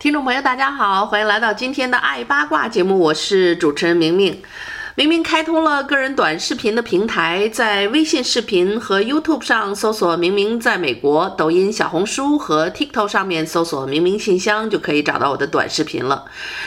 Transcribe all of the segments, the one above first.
听众朋友，大家好，欢迎来到今天的爱八卦节目，我是主持人明明。明明开通了个人短视频的平台，在微信视频和 YouTube 上搜索“明明在美国”，抖音、小红书和 TikTok 上面搜索“明明信箱”，就可以找到我的短视频了。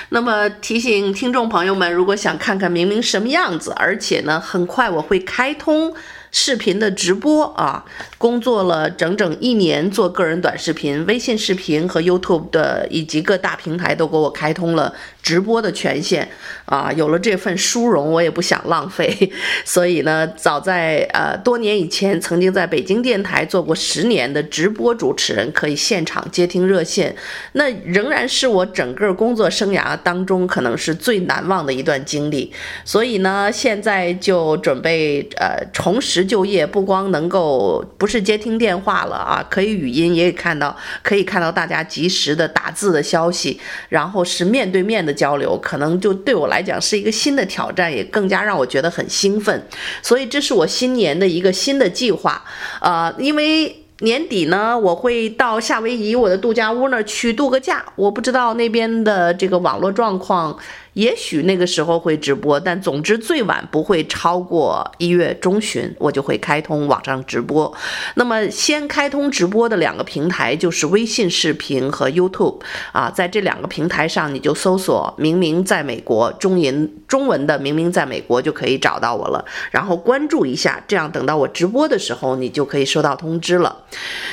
那么提醒听众朋友们，如果想看看明明什么样子，而且呢，很快我会开通。视频的直播啊，工作了整整一年做个人短视频，微信视频和 YouTube 的以及各大平台都给我开通了直播的权限啊。有了这份殊荣，我也不想浪费，所以呢，早在呃多年以前，曾经在北京电台做过十年的直播主持人，可以现场接听热线，那仍然是我整个工作生涯当中可能是最难忘的一段经历。所以呢，现在就准备呃重拾。就业不光能够不是接听电话了啊，可以语音，也看到，可以看到大家及时的打字的消息，然后是面对面的交流，可能就对我来讲是一个新的挑战，也更加让我觉得很兴奋。所以这是我新年的一个新的计划，呃，因为年底呢，我会到夏威夷我的度假屋那儿去度个假，我不知道那边的这个网络状况。也许那个时候会直播，但总之最晚不会超过一月中旬，我就会开通网上直播。那么先开通直播的两个平台就是微信视频和 YouTube 啊，在这两个平台上你就搜索“明明在美国”中银中文的“明明在美国”就可以找到我了，然后关注一下，这样等到我直播的时候，你就可以收到通知了。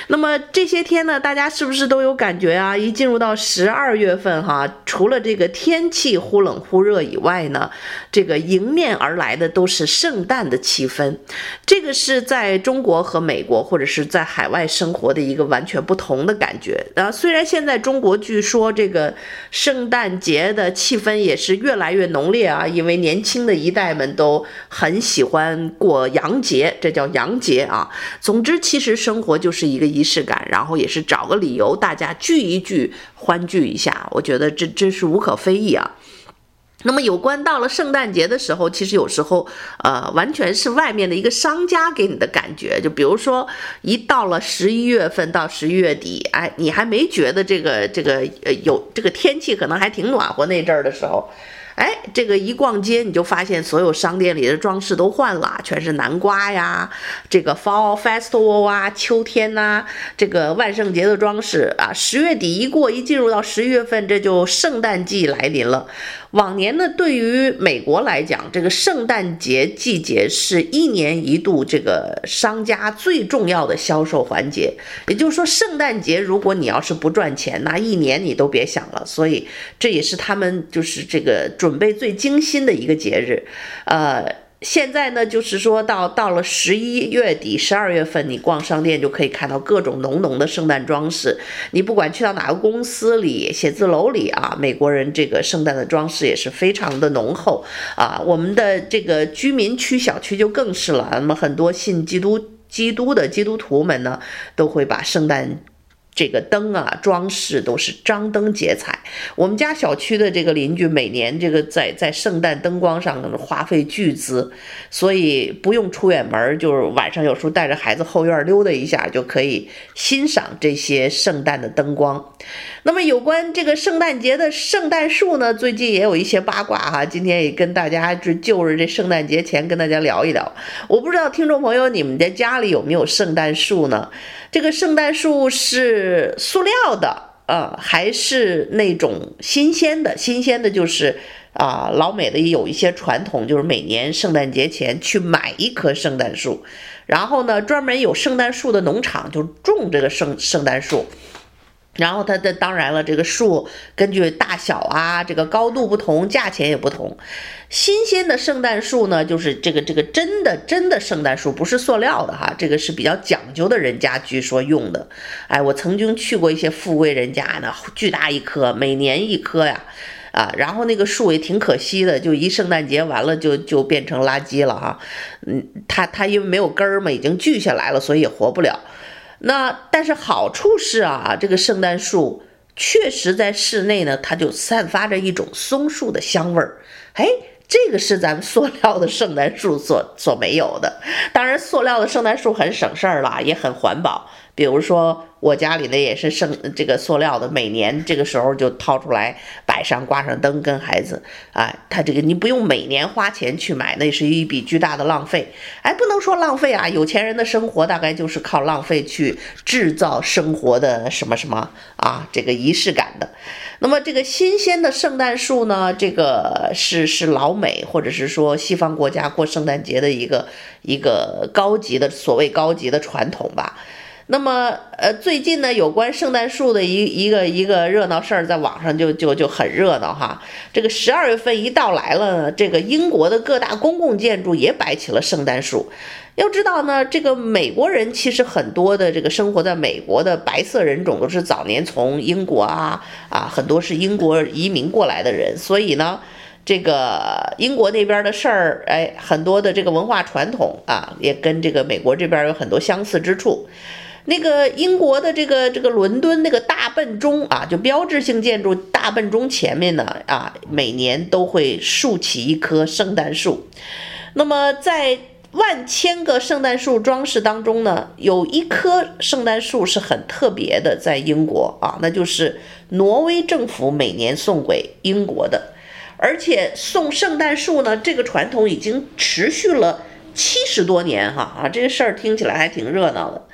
那么这些天呢，大家是不是都有感觉啊？一进入到十二月份哈，除了这个天气忽冷。冷忽热以外呢，这个迎面而来的都是圣诞的气氛。这个是在中国和美国或者是在海外生活的一个完全不同的感觉。啊，虽然现在中国据说这个圣诞节的气氛也是越来越浓烈啊，因为年轻的一代们都很喜欢过洋节，这叫洋节啊。总之，其实生活就是一个仪式感，然后也是找个理由大家聚一聚，欢聚一下。我觉得这这是无可非议啊。那么，有关到了圣诞节的时候，其实有时候，呃，完全是外面的一个商家给你的感觉。就比如说，一到了十一月份到十一月底，哎，你还没觉得这个这个呃有这个天气可能还挺暖和那阵儿的时候。哎，这个一逛街，你就发现所有商店里的装饰都换了，全是南瓜呀，这个 Fall Festival 啊，秋天呐、这个万圣节的装饰啊。十月底一过，一进入到十一月份，这就圣诞季来临了。往年呢，对于美国来讲，这个圣诞节季节是一年一度这个商家最重要的销售环节。也就是说，圣诞节如果你要是不赚钱，那一年你都别想了。所以这也是他们就是这个准备最精心的一个节日，呃。现在呢，就是说到到了十一月底、十二月份，你逛商店就可以看到各种浓浓的圣诞装饰。你不管去到哪个公司里、写字楼里啊，美国人这个圣诞的装饰也是非常的浓厚啊。我们的这个居民区小区就更是了，那么很多信基督、基督的基督徒们呢，都会把圣诞。这个灯啊，装饰都是张灯结彩。我们家小区的这个邻居每年这个在在圣诞灯光上花费巨资，所以不用出远门，就是晚上有时候带着孩子后院溜达一下就可以欣赏这些圣诞的灯光。那么有关这个圣诞节的圣诞树呢，最近也有一些八卦哈，今天也跟大家就就着这圣诞节前跟大家聊一聊。我不知道听众朋友你们的家里有没有圣诞树呢？这个圣诞树是是塑料的呃，还是那种新鲜的？新鲜的就是啊，老美的有一些传统，就是每年圣诞节前去买一棵圣诞树，然后呢，专门有圣诞树的农场就种这个圣圣诞树。然后它的当然了，这个树根据大小啊，这个高度不同，价钱也不同。新鲜的圣诞树呢，就是这个这个真的真的圣诞树，不是塑料的哈，这个是比较讲究的人家据说用的。哎，我曾经去过一些富贵人家呢，巨大一棵，每年一棵呀。啊，然后那个树也挺可惜的，就一圣诞节完了就就变成垃圾了哈。嗯，它它因为没有根儿嘛，已经锯下来了，所以也活不了。那但是好处是啊，这个圣诞树确实在室内呢，它就散发着一种松树的香味儿。哎，这个是咱们塑料的圣诞树所所没有的。当然，塑料的圣诞树很省事儿了，也很环保。比如说。我家里呢也是剩这个塑料的，每年这个时候就掏出来摆上，挂上灯，跟孩子，啊，他这个你不用每年花钱去买，那是一笔巨大的浪费。哎，不能说浪费啊，有钱人的生活大概就是靠浪费去制造生活的什么什么啊，这个仪式感的。那么这个新鲜的圣诞树呢，这个是是老美或者是说西方国家过圣诞节的一个一个高级的所谓高级的传统吧。那么，呃，最近呢，有关圣诞树的一一个一个热闹事儿，在网上就就就很热闹哈。这个十二月份一到来了，这个英国的各大公共建筑也摆起了圣诞树。要知道呢，这个美国人其实很多的这个生活在美国的白色人种都是早年从英国啊啊，很多是英国移民过来的人，所以呢，这个英国那边的事儿，哎，很多的这个文化传统啊，也跟这个美国这边有很多相似之处。那个英国的这个这个伦敦那个大笨钟啊，就标志性建筑大笨钟前面呢啊，每年都会竖起一棵圣诞树。那么在万千个圣诞树装饰当中呢，有一棵圣诞树是很特别的，在英国啊，那就是挪威政府每年送给英国的，而且送圣诞树呢，这个传统已经持续了七十多年哈啊，这事儿听起来还挺热闹的。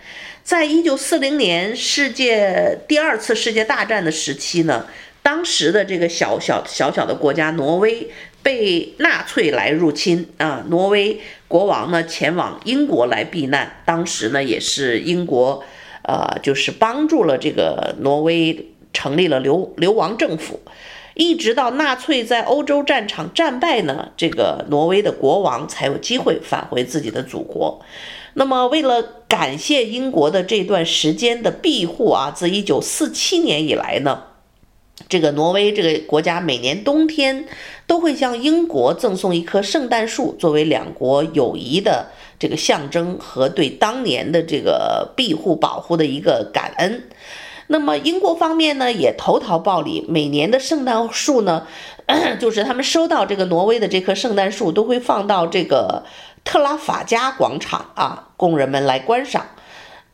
在一九四零年世界第二次世界大战的时期呢，当时的这个小小小小的国家挪威被纳粹来入侵啊，挪威国王呢前往英国来避难，当时呢也是英国，呃，就是帮助了这个挪威成立了流流亡政府，一直到纳粹在欧洲战场战败呢，这个挪威的国王才有机会返回自己的祖国。那么，为了感谢英国的这段时间的庇护啊，自一九四七年以来呢，这个挪威这个国家每年冬天都会向英国赠送一棵圣诞树，作为两国友谊的这个象征和对当年的这个庇护保护的一个感恩。那么，英国方面呢也投桃报李，每年的圣诞树呢，就是他们收到这个挪威的这棵圣诞树，都会放到这个。特拉法加广场啊，供人们来观赏。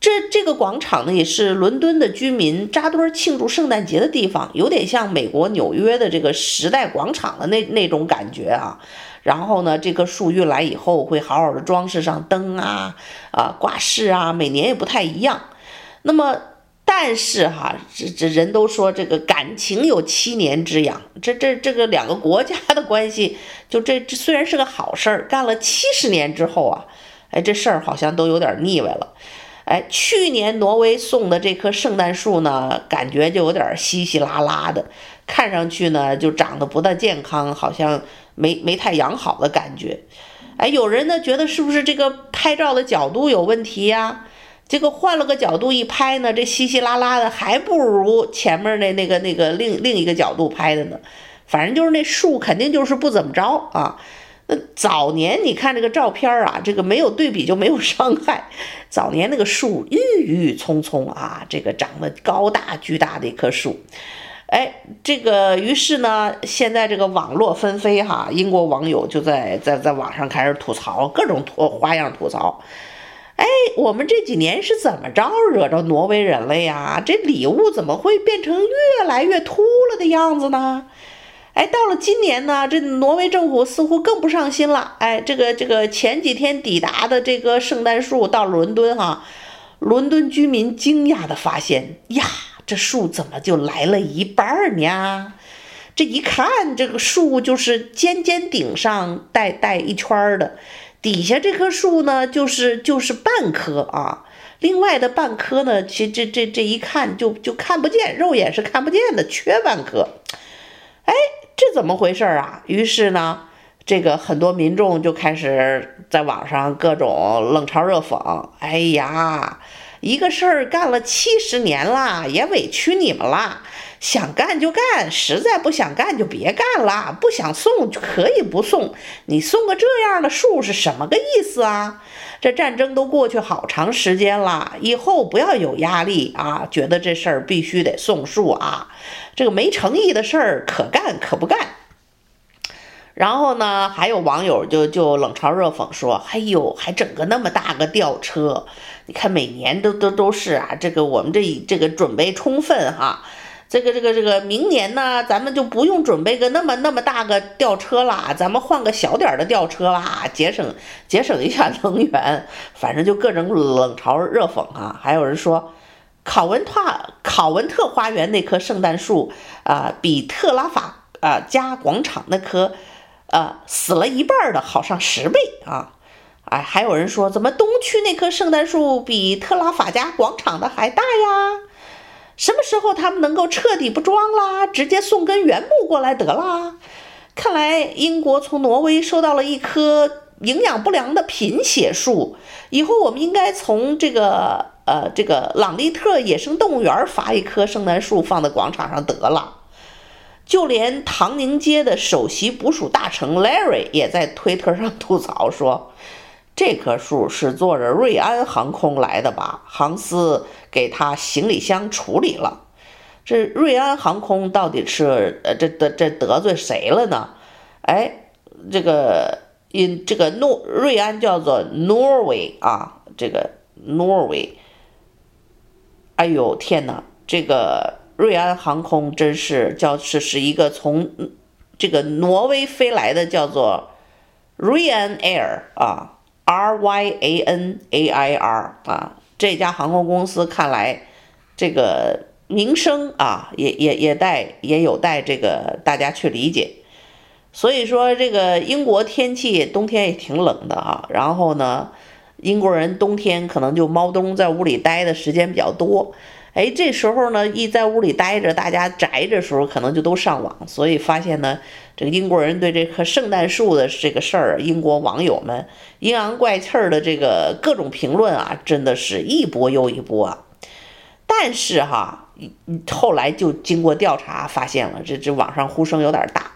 这这个广场呢，也是伦敦的居民扎堆庆祝圣诞节的地方，有点像美国纽约的这个时代广场的那那种感觉啊。然后呢，这棵树运来以后，会好好的装饰上灯啊，啊挂饰啊，每年也不太一样。那么。但是哈，这这人都说这个感情有七年之痒，这这这个两个国家的关系，就这这虽然是个好事儿，干了七十年之后啊，哎，这事儿好像都有点腻歪了。哎，去年挪威送的这棵圣诞树呢，感觉就有点稀稀拉拉的，看上去呢就长得不大健康，好像没没太养好的感觉。哎，有人呢觉得是不是这个拍照的角度有问题呀？这个换了个角度一拍呢，这稀稀拉拉的还不如前面那那个那个另另一个角度拍的呢。反正就是那树肯定就是不怎么着啊。那早年你看这个照片啊，这个没有对比就没有伤害。早年那个树郁郁葱葱啊，这个长得高大巨大的一棵树。哎，这个于是呢，现在这个网络纷飞哈，英国网友就在在在网上开始吐槽，各种吐花样吐槽。哎，我们这几年是怎么着惹着挪威人了呀？这礼物怎么会变成越来越秃了的样子呢？哎，到了今年呢，这挪威政府似乎更不上心了。哎，这个这个前几天抵达的这个圣诞树到伦敦哈，伦敦居民惊讶地发现呀，这树怎么就来了一半呢？这一看，这个树就是尖尖顶上带带一圈的。底下这棵树呢，就是就是半棵啊，另外的半棵呢，其实这这这一看就就看不见，肉眼是看不见的，缺半棵。哎，这怎么回事啊？于是呢，这个很多民众就开始在网上各种冷嘲热讽。哎呀，一个事儿干了七十年了，也委屈你们了。想干就干，实在不想干就别干了。不想送可以不送，你送个这样的树是什么个意思啊？这战争都过去好长时间了，以后不要有压力啊，觉得这事儿必须得送树啊，这个没诚意的事儿可干可不干。然后呢，还有网友就就冷嘲热讽说：“哎呦，还整个那么大个吊车，你看每年都都都是啊，这个我们这这个准备充分哈，这个这个这个明年呢，咱们就不用准备个那么那么大个吊车啦，咱们换个小点的吊车啦，节省节省一下能源，反正就各种冷嘲热讽啊。还有人说，考文特考文特花园那棵圣诞树啊、比特拉法啊加广场那棵。”呃，死了一半的好上十倍啊！哎，还有人说，怎么东区那棵圣诞树比特拉法加广场的还大呀？什么时候他们能够彻底不装啦，直接送根原木过来得啦？看来英国从挪威收到了一棵营养不良的贫血树，以后我们应该从这个呃这个朗利特野生动物园发一棵圣诞树放在广场上得了。就连唐宁街的首席捕鼠大臣 Larry 也在推特上吐槽说：“这棵树是坐着瑞安航空来的吧？航司给他行李箱处理了。这瑞安航空到底是呃这得这得罪谁了呢？哎，这个因这个诺瑞安叫做 Norway 啊，这个 Norway。哎呦天哪，这个。”瑞安航空真是叫是是一个从这个挪威飞来的，叫做 Ryan Air 啊，R Y A N A I R 啊，这家航空公司看来这个名声啊，也也也带也有待这个大家去理解。所以说，这个英国天气冬天也挺冷的啊，然后呢，英国人冬天可能就猫冬在屋里待的时间比较多。哎，这时候呢，一在屋里待着，大家宅着时候，可能就都上网，所以发现呢，这个英国人对这棵圣诞树的这个事儿，英国网友们阴阳怪气儿的这个各种评论啊，真的是一波又一波啊。但是哈，后来就经过调查发现了，这这网上呼声有点大，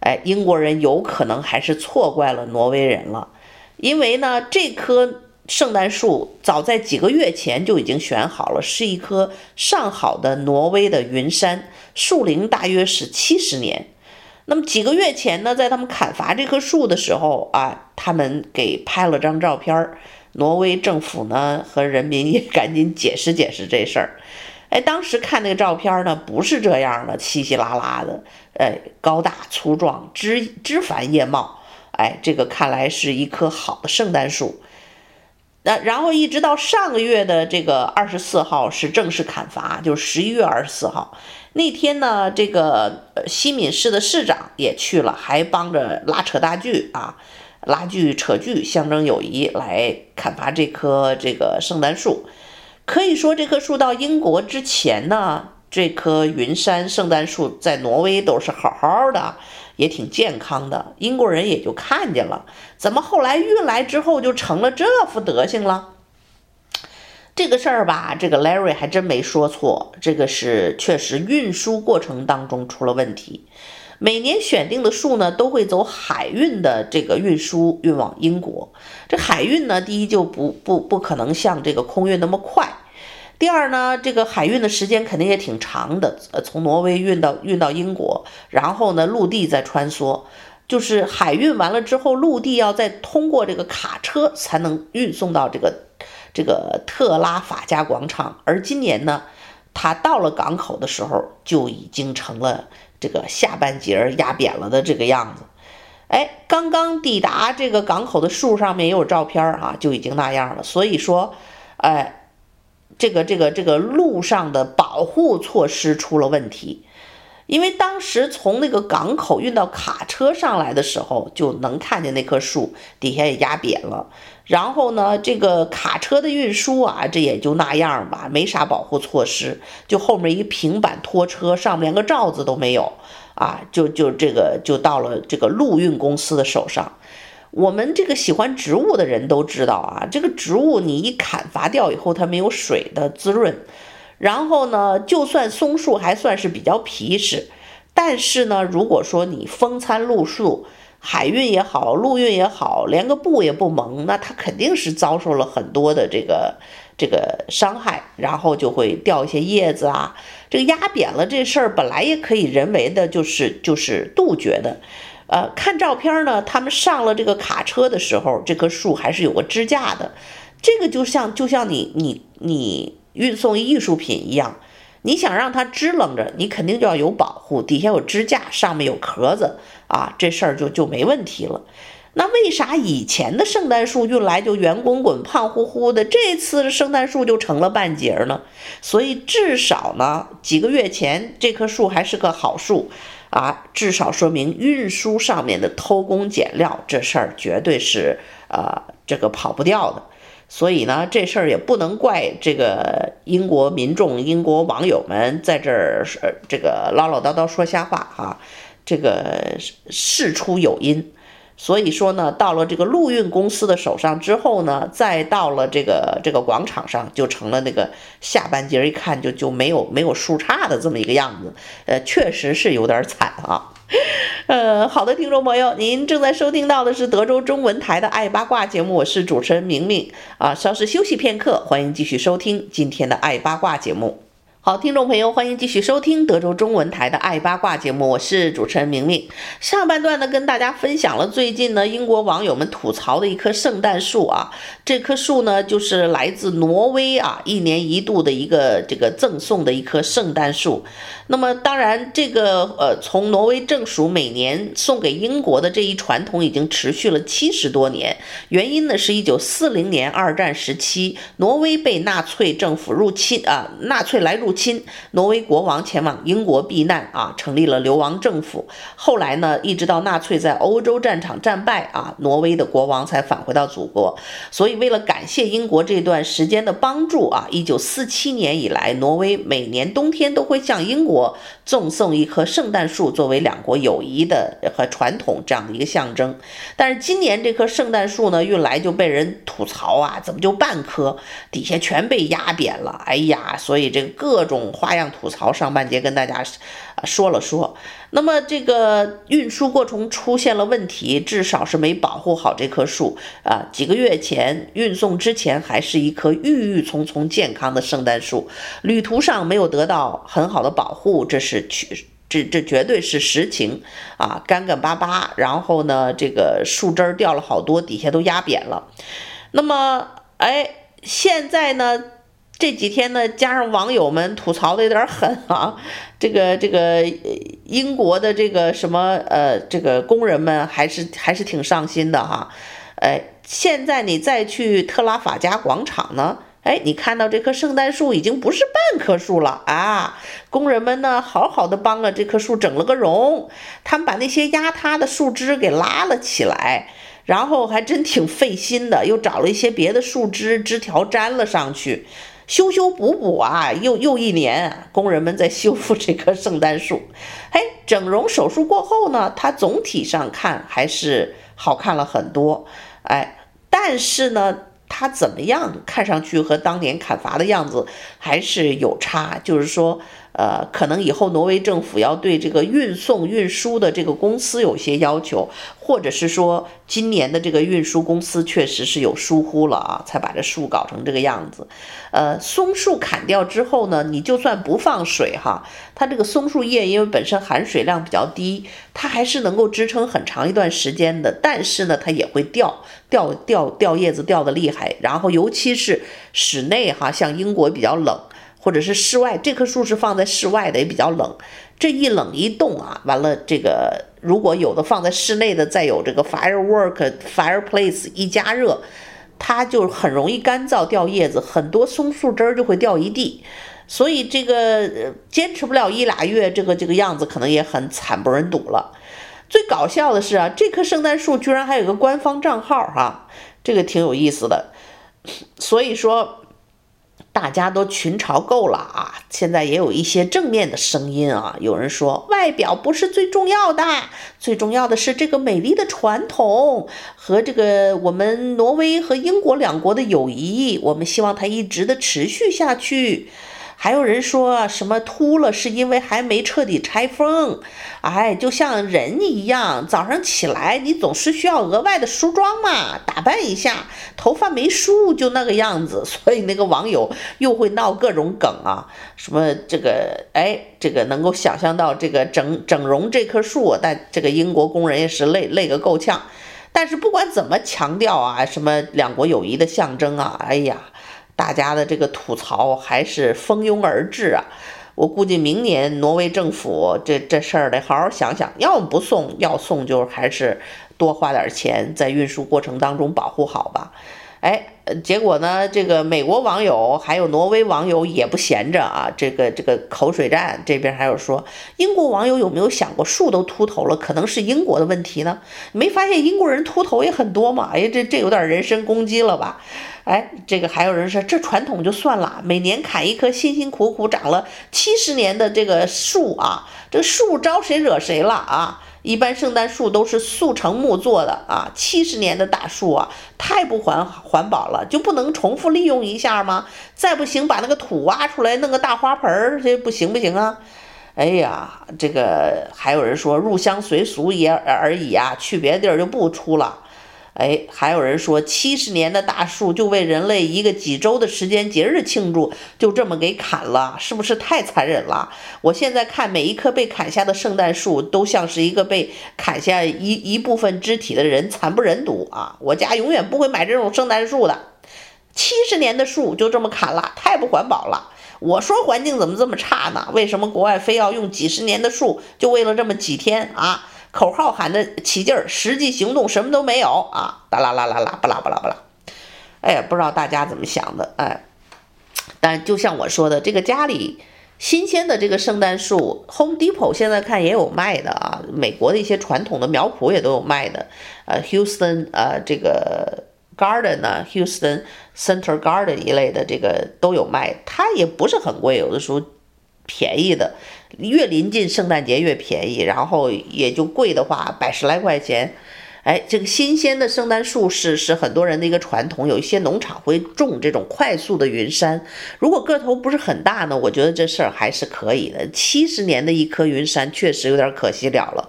哎，英国人有可能还是错怪了挪威人了，因为呢，这棵。圣诞树早在几个月前就已经选好了，是一棵上好的挪威的云杉，树龄大约是七十年。那么几个月前呢，在他们砍伐这棵树的时候啊，他们给拍了张照片。挪威政府呢和人民也赶紧解释解释这事儿。哎，当时看那个照片呢，不是这样的，稀稀拉拉的，哎，高大粗壮，枝枝繁叶茂。哎，这个看来是一棵好的圣诞树。那然后一直到上个月的这个二十四号是正式砍伐，就是十一月二十四号那天呢，这个西敏市的市长也去了，还帮着拉扯大锯啊，拉锯扯锯，象征友谊，来砍伐这棵这个圣诞树。可以说，这棵树到英国之前呢，这棵云杉圣诞树在挪威都是好好的。也挺健康的，英国人也就看见了，怎么后来运来之后就成了这副德行了？这个事儿吧，这个 Larry 还真没说错，这个是确实运输过程当中出了问题。每年选定的树呢，都会走海运的这个运输运往英国。这海运呢，第一就不不不可能像这个空运那么快。第二呢，这个海运的时间肯定也挺长的，呃，从挪威运到运到英国，然后呢，陆地再穿梭，就是海运完了之后，陆地要再通过这个卡车才能运送到这个这个特拉法加广场。而今年呢，它到了港口的时候，就已经成了这个下半截压扁了的这个样子。哎，刚刚抵达这个港口的树上面也有照片啊，就已经那样了。所以说，哎。这个这个这个路上的保护措施出了问题，因为当时从那个港口运到卡车上来的时候，就能看见那棵树底下也压扁了。然后呢，这个卡车的运输啊，这也就那样吧，没啥保护措施，就后面一平板拖车，上面连个罩子都没有啊，就就这个就到了这个陆运公司的手上。我们这个喜欢植物的人都知道啊，这个植物你一砍伐掉以后，它没有水的滋润，然后呢，就算松树还算是比较皮实，但是呢，如果说你风餐露宿，海运也好，陆运也好，连个布也不蒙，那它肯定是遭受了很多的这个这个伤害，然后就会掉一些叶子啊。这个压扁了这事儿本来也可以人为的，就是就是杜绝的。呃，看照片呢，他们上了这个卡车的时候，这棵树还是有个支架的。这个就像就像你你你运送艺术品一样，你想让它支棱着，你肯定就要有保护，底下有支架，上面有壳子啊，这事儿就就没问题了。那为啥以前的圣诞树运来就圆滚滚、胖乎乎的，这次圣诞树就成了半截儿呢？所以至少呢，几个月前这棵树还是个好树啊，至少说明运输上面的偷工减料这事儿绝对是呃这个跑不掉的。所以呢，这事儿也不能怪这个英国民众、英国网友们在这儿这个唠唠叨叨说瞎话啊，这个事出有因。所以说呢，到了这个陆运公司的手上之后呢，再到了这个这个广场上，就成了那个下半截一看就就没有没有树杈的这么一个样子，呃，确实是有点惨啊。呃，好的，听众朋友，您正在收听到的是德州中文台的爱八卦节目，我是主持人明明啊。稍事休息片刻，欢迎继续收听今天的爱八卦节目。好，听众朋友，欢迎继续收听德州中文台的《爱八卦》节目，我是主持人明明。上半段呢，跟大家分享了最近呢，英国网友们吐槽的一棵圣诞树啊，这棵树呢，就是来自挪威啊，一年一度的一个这个赠送的一棵圣诞树。那么，当然，这个呃，从挪威政署每年送给英国的这一传统已经持续了七十多年。原因呢，是一九四零年二战时期，挪威被纳粹政府入侵啊，纳粹来入亲，挪威国王前往英国避难啊，成立了流亡政府。后来呢，一直到纳粹在欧洲战场战败啊，挪威的国王才返回到祖国。所以，为了感谢英国这段时间的帮助啊，一九四七年以来，挪威每年冬天都会向英国赠送一棵圣诞树，作为两国友谊的和传统这样的一个象征。但是今年这棵圣诞树呢，运来就被人吐槽啊，怎么就半棵，底下全被压扁了？哎呀，所以这个各。各种花样吐槽，上半节跟大家说了说。那么这个运输过程出现了问题，至少是没保护好这棵树啊。几个月前运送之前还是一棵郁郁葱葱、健康的圣诞树，旅途上没有得到很好的保护，这是去这这绝对是实情啊，干干巴巴。然后呢，这个树枝掉了好多，底下都压扁了。那么，哎，现在呢？这几天呢，加上网友们吐槽的有点狠啊，这个这个英国的这个什么呃，这个工人们还是还是挺上心的哈，哎，现在你再去特拉法加广场呢，哎，你看到这棵圣诞树已经不是半棵树了啊，工人们呢好好的帮了这棵树整了个容，他们把那些压塌的树枝给拉了起来，然后还真挺费心的，又找了一些别的树枝枝条粘了上去。修修补补啊，又又一年，工人们在修复这棵圣诞树。嘿，整容手术过后呢，它总体上看还是好看了很多。哎，但是呢，它怎么样？看上去和当年砍伐的样子还是有差。就是说。呃，可能以后挪威政府要对这个运送运输的这个公司有些要求，或者是说今年的这个运输公司确实是有疏忽了啊，才把这树搞成这个样子。呃，松树砍掉之后呢，你就算不放水哈，它这个松树叶因为本身含水量比较低，它还是能够支撑很长一段时间的。但是呢，它也会掉掉掉掉叶子掉得厉害，然后尤其是室内哈，像英国比较冷。或者是室外，这棵树是放在室外的，也比较冷。这一冷一冻啊，完了，这个如果有的放在室内的，再有这个 firework fireplace 一加热，它就很容易干燥掉叶子，很多松树枝儿就会掉一地。所以这个坚持不了一俩月，这个这个样子可能也很惨不忍睹了。最搞笑的是啊，这棵圣诞树居然还有个官方账号哈、这个挺有意思的。所以说。大家都群嘲够了啊！现在也有一些正面的声音啊，有人说外表不是最重要的，最重要的是这个美丽的传统和这个我们挪威和英国两国的友谊，我们希望它一直的持续下去。还有人说什么秃了是因为还没彻底拆封，哎，就像人一样，早上起来你总是需要额外的梳妆嘛，打扮一下，头发没梳就那个样子，所以那个网友又会闹各种梗啊，什么这个哎，这个能够想象到这个整整容这棵树，但这个英国工人也是累累个够呛，但是不管怎么强调啊，什么两国友谊的象征啊，哎呀。大家的这个吐槽还是蜂拥而至啊！我估计明年挪威政府这这事儿得好好想想，要么不送，要送就还是多花点钱在运输过程当中保护好吧。哎，结果呢，这个美国网友还有挪威网友也不闲着啊，这个这个口水战，这边还有说，英国网友有没有想过树都秃头了，可能是英国的问题呢？没发现英国人秃头也很多吗？哎，这这有点人身攻击了吧？哎，这个还有人说，这传统就算了，每年砍一棵辛辛苦苦长了七十年的这个树啊，这树招谁惹谁了啊？一般圣诞树都是速成木做的啊，七十年的大树啊，太不环环保了，就不能重复利用一下吗？再不行，把那个土挖出来，弄个大花盆儿，这不行不行啊？哎呀，这个还有人说入乡随俗也而已啊，去别的地儿就不出了。哎，还有人说，七十年的大树就为人类一个几周的时间节日庆祝，就这么给砍了，是不是太残忍了？我现在看每一棵被砍下的圣诞树，都像是一个被砍下一一部分肢体的人，惨不忍睹啊！我家永远不会买这种圣诞树的。七十年的树就这么砍了，太不环保了。我说环境怎么这么差呢？为什么国外非要用几十年的树，就为了这么几天啊？口号喊得起劲儿，实际行动什么都没有啊！巴拉拉拉拉，巴拉巴拉巴拉。哎，不知道大家怎么想的哎。但就像我说的，这个家里新鲜的这个圣诞树，Home Depot 现在看也有卖的啊。美国的一些传统的苗圃也都有卖的。呃，Houston 呃这个 Garden 呢，Houston Center Garden 一类的这个都有卖，它也不是很贵，有的时候便宜的。越临近圣诞节越便宜，然后也就贵的话百十来块钱。哎，这个新鲜的圣诞树是是很多人的一个传统，有一些农场会种这种快速的云杉。如果个头不是很大呢，我觉得这事儿还是可以的。七十年的一棵云杉确实有点可惜了了。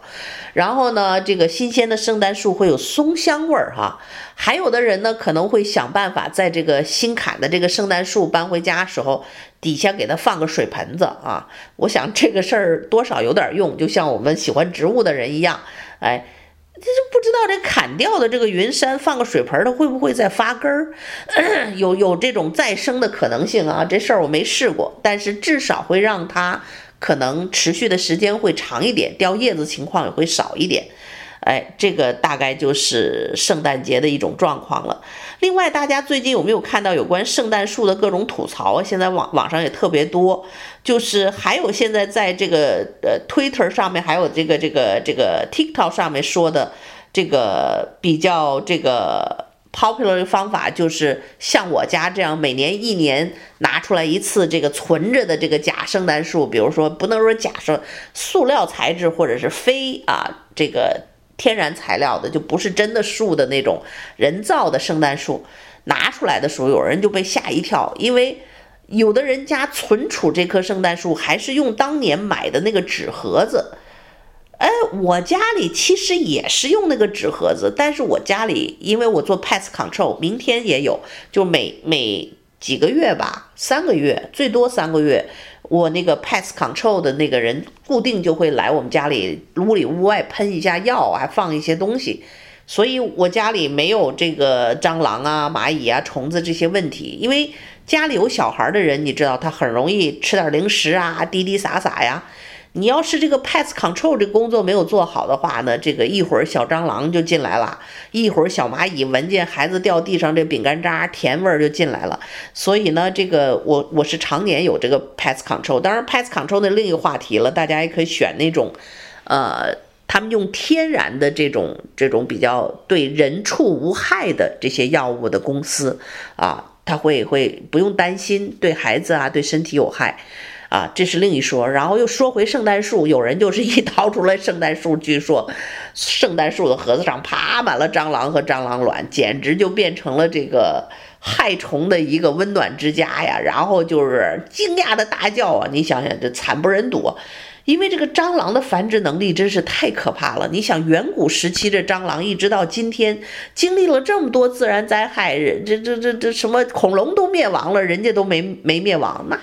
然后呢，这个新鲜的圣诞树会有松香味儿哈。还有的人呢，可能会想办法在这个新砍的这个圣诞树搬回家时候，底下给它放个水盆子啊。我想这个事儿多少有点用，就像我们喜欢植物的人一样，哎。这就不知道这砍掉的这个云杉放个水盆，它会不会再发根儿？有有这种再生的可能性啊？这事儿我没试过，但是至少会让它可能持续的时间会长一点，掉叶子情况也会少一点。哎，这个大概就是圣诞节的一种状况了。另外，大家最近有没有看到有关圣诞树的各种吐槽？现在网网上也特别多，就是还有现在在这个呃 Twitter 上面，还有这个这个这个 TikTok 上面说的这个比较这个 popular 的方法，就是像我家这样，每年一年拿出来一次这个存着的这个假圣诞树，比如说不能说假设塑料材质或者是非啊这个。天然材料的，就不是真的树的那种人造的圣诞树，拿出来的时候，有人就被吓一跳，因为有的人家存储这棵圣诞树还是用当年买的那个纸盒子。哎，我家里其实也是用那个纸盒子，但是我家里因为我做 pest control，明天也有，就每每几个月吧，三个月最多三个月。我那个 pest control 的那个人固定就会来我们家里屋里屋外喷一下药，还放一些东西，所以我家里没有这个蟑螂啊、蚂蚁啊、虫子这些问题。因为家里有小孩的人，你知道他很容易吃点零食啊，滴滴洒洒呀。你要是这个 pest control 这工作没有做好的话呢，这个一会儿小蟑螂就进来了，一会儿小蚂蚁闻见孩子掉地上这饼干渣甜味儿就进来了。所以呢，这个我我是常年有这个 pest control。当然 pest control 的另一个话题了，大家也可以选那种，呃，他们用天然的这种这种比较对人畜无害的这些药物的公司啊，他会会不用担心对孩子啊对身体有害。啊，这是另一说。然后又说回圣诞树，有人就是一掏出来圣诞树，据说圣诞树的盒子上爬满了蟑螂和蟑螂卵，简直就变成了这个害虫的一个温暖之家呀，然后就是惊讶的大叫啊！你想想，这惨不忍睹。因为这个蟑螂的繁殖能力真是太可怕了。你想，远古时期这蟑螂一直到今天，经历了这么多自然灾害，这这这这什么恐龙都灭亡了，人家都没没灭亡，那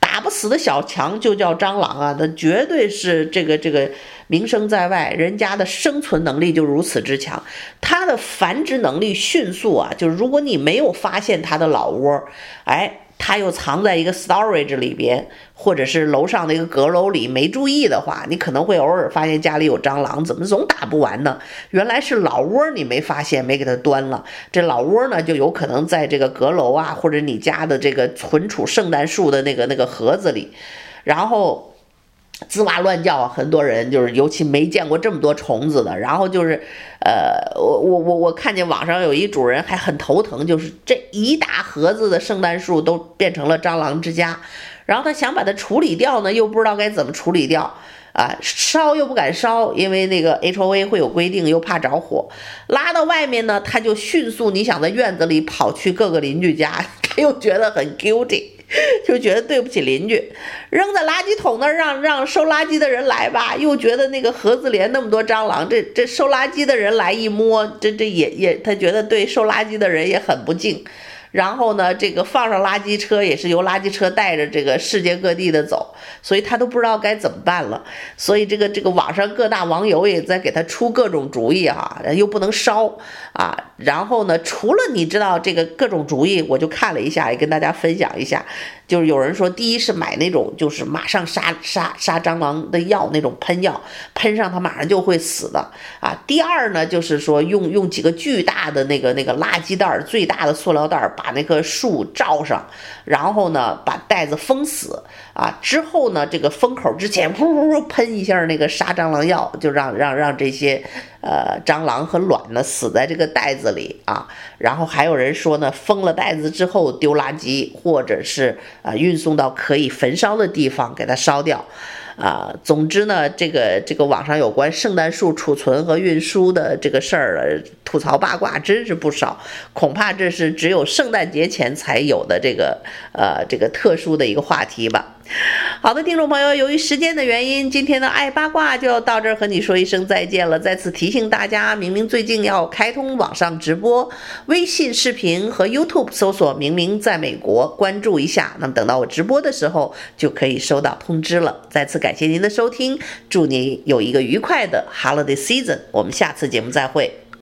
打不死的小强就叫蟑螂啊！那绝对是这个这个名声在外，人家的生存能力就如此之强，它的繁殖能力迅速啊！就是如果你没有发现它的老窝，哎。它又藏在一个 storage 里边，或者是楼上的一个阁楼里，没注意的话，你可能会偶尔发现家里有蟑螂，怎么总打不完呢？原来是老窝你没发现，没给它端了。这老窝呢，就有可能在这个阁楼啊，或者你家的这个存储圣诞树的那个那个盒子里，然后。吱哇乱叫啊！很多人就是，尤其没见过这么多虫子的。然后就是，呃，我我我我看见网上有一主人还很头疼，就是这一大盒子的圣诞树都变成了蟑螂之家。然后他想把它处理掉呢，又不知道该怎么处理掉啊，烧又不敢烧，因为那个 HOA 会有规定，又怕着火。拉到外面呢，他就迅速，你想在院子里跑去各个邻居家，他又觉得很 guilty。就觉得对不起邻居，扔在垃圾桶那儿，让让收垃圾的人来吧。又觉得那个盒子连那么多蟑螂，这这收垃圾的人来一摸，这这也也，他觉得对收垃圾的人也很不敬。然后呢，这个放上垃圾车也是由垃圾车带着这个世界各地的走，所以他都不知道该怎么办了。所以这个这个网上各大网友也在给他出各种主意啊，又不能烧啊。然后呢，除了你知道这个各种主意，我就看了一下，也跟大家分享一下。就是有人说，第一是买那种就是马上杀杀杀蟑螂的药，那种喷药，喷上它马上就会死的啊。第二呢，就是说用用几个巨大的那个那个垃圾袋，最大的塑料袋，把那棵树罩上，然后呢把袋子封死啊。之后呢，这个封口之前，噗噗噗喷一下那个杀蟑螂药，就让让让这些。呃，蟑螂和卵呢死在这个袋子里啊，然后还有人说呢，封了袋子之后丢垃圾，或者是啊、运送到可以焚烧的地方给它烧掉。啊，总之呢，这个这个网上有关圣诞树储存和运输的这个事儿，吐槽八卦真是不少。恐怕这是只有圣诞节前才有的这个呃这个特殊的一个话题吧。好的，听众朋友，由于时间的原因，今天的爱八卦就要到这儿和你说一声再见了。再次提醒大家，明明最近要开通网上直播，微信视频和 YouTube 搜索“明明在美国”，关注一下。那么等到我直播的时候，就可以收到通知了。再次感谢您的收听，祝你有一个愉快的 Holiday Season。我们下次节目再会。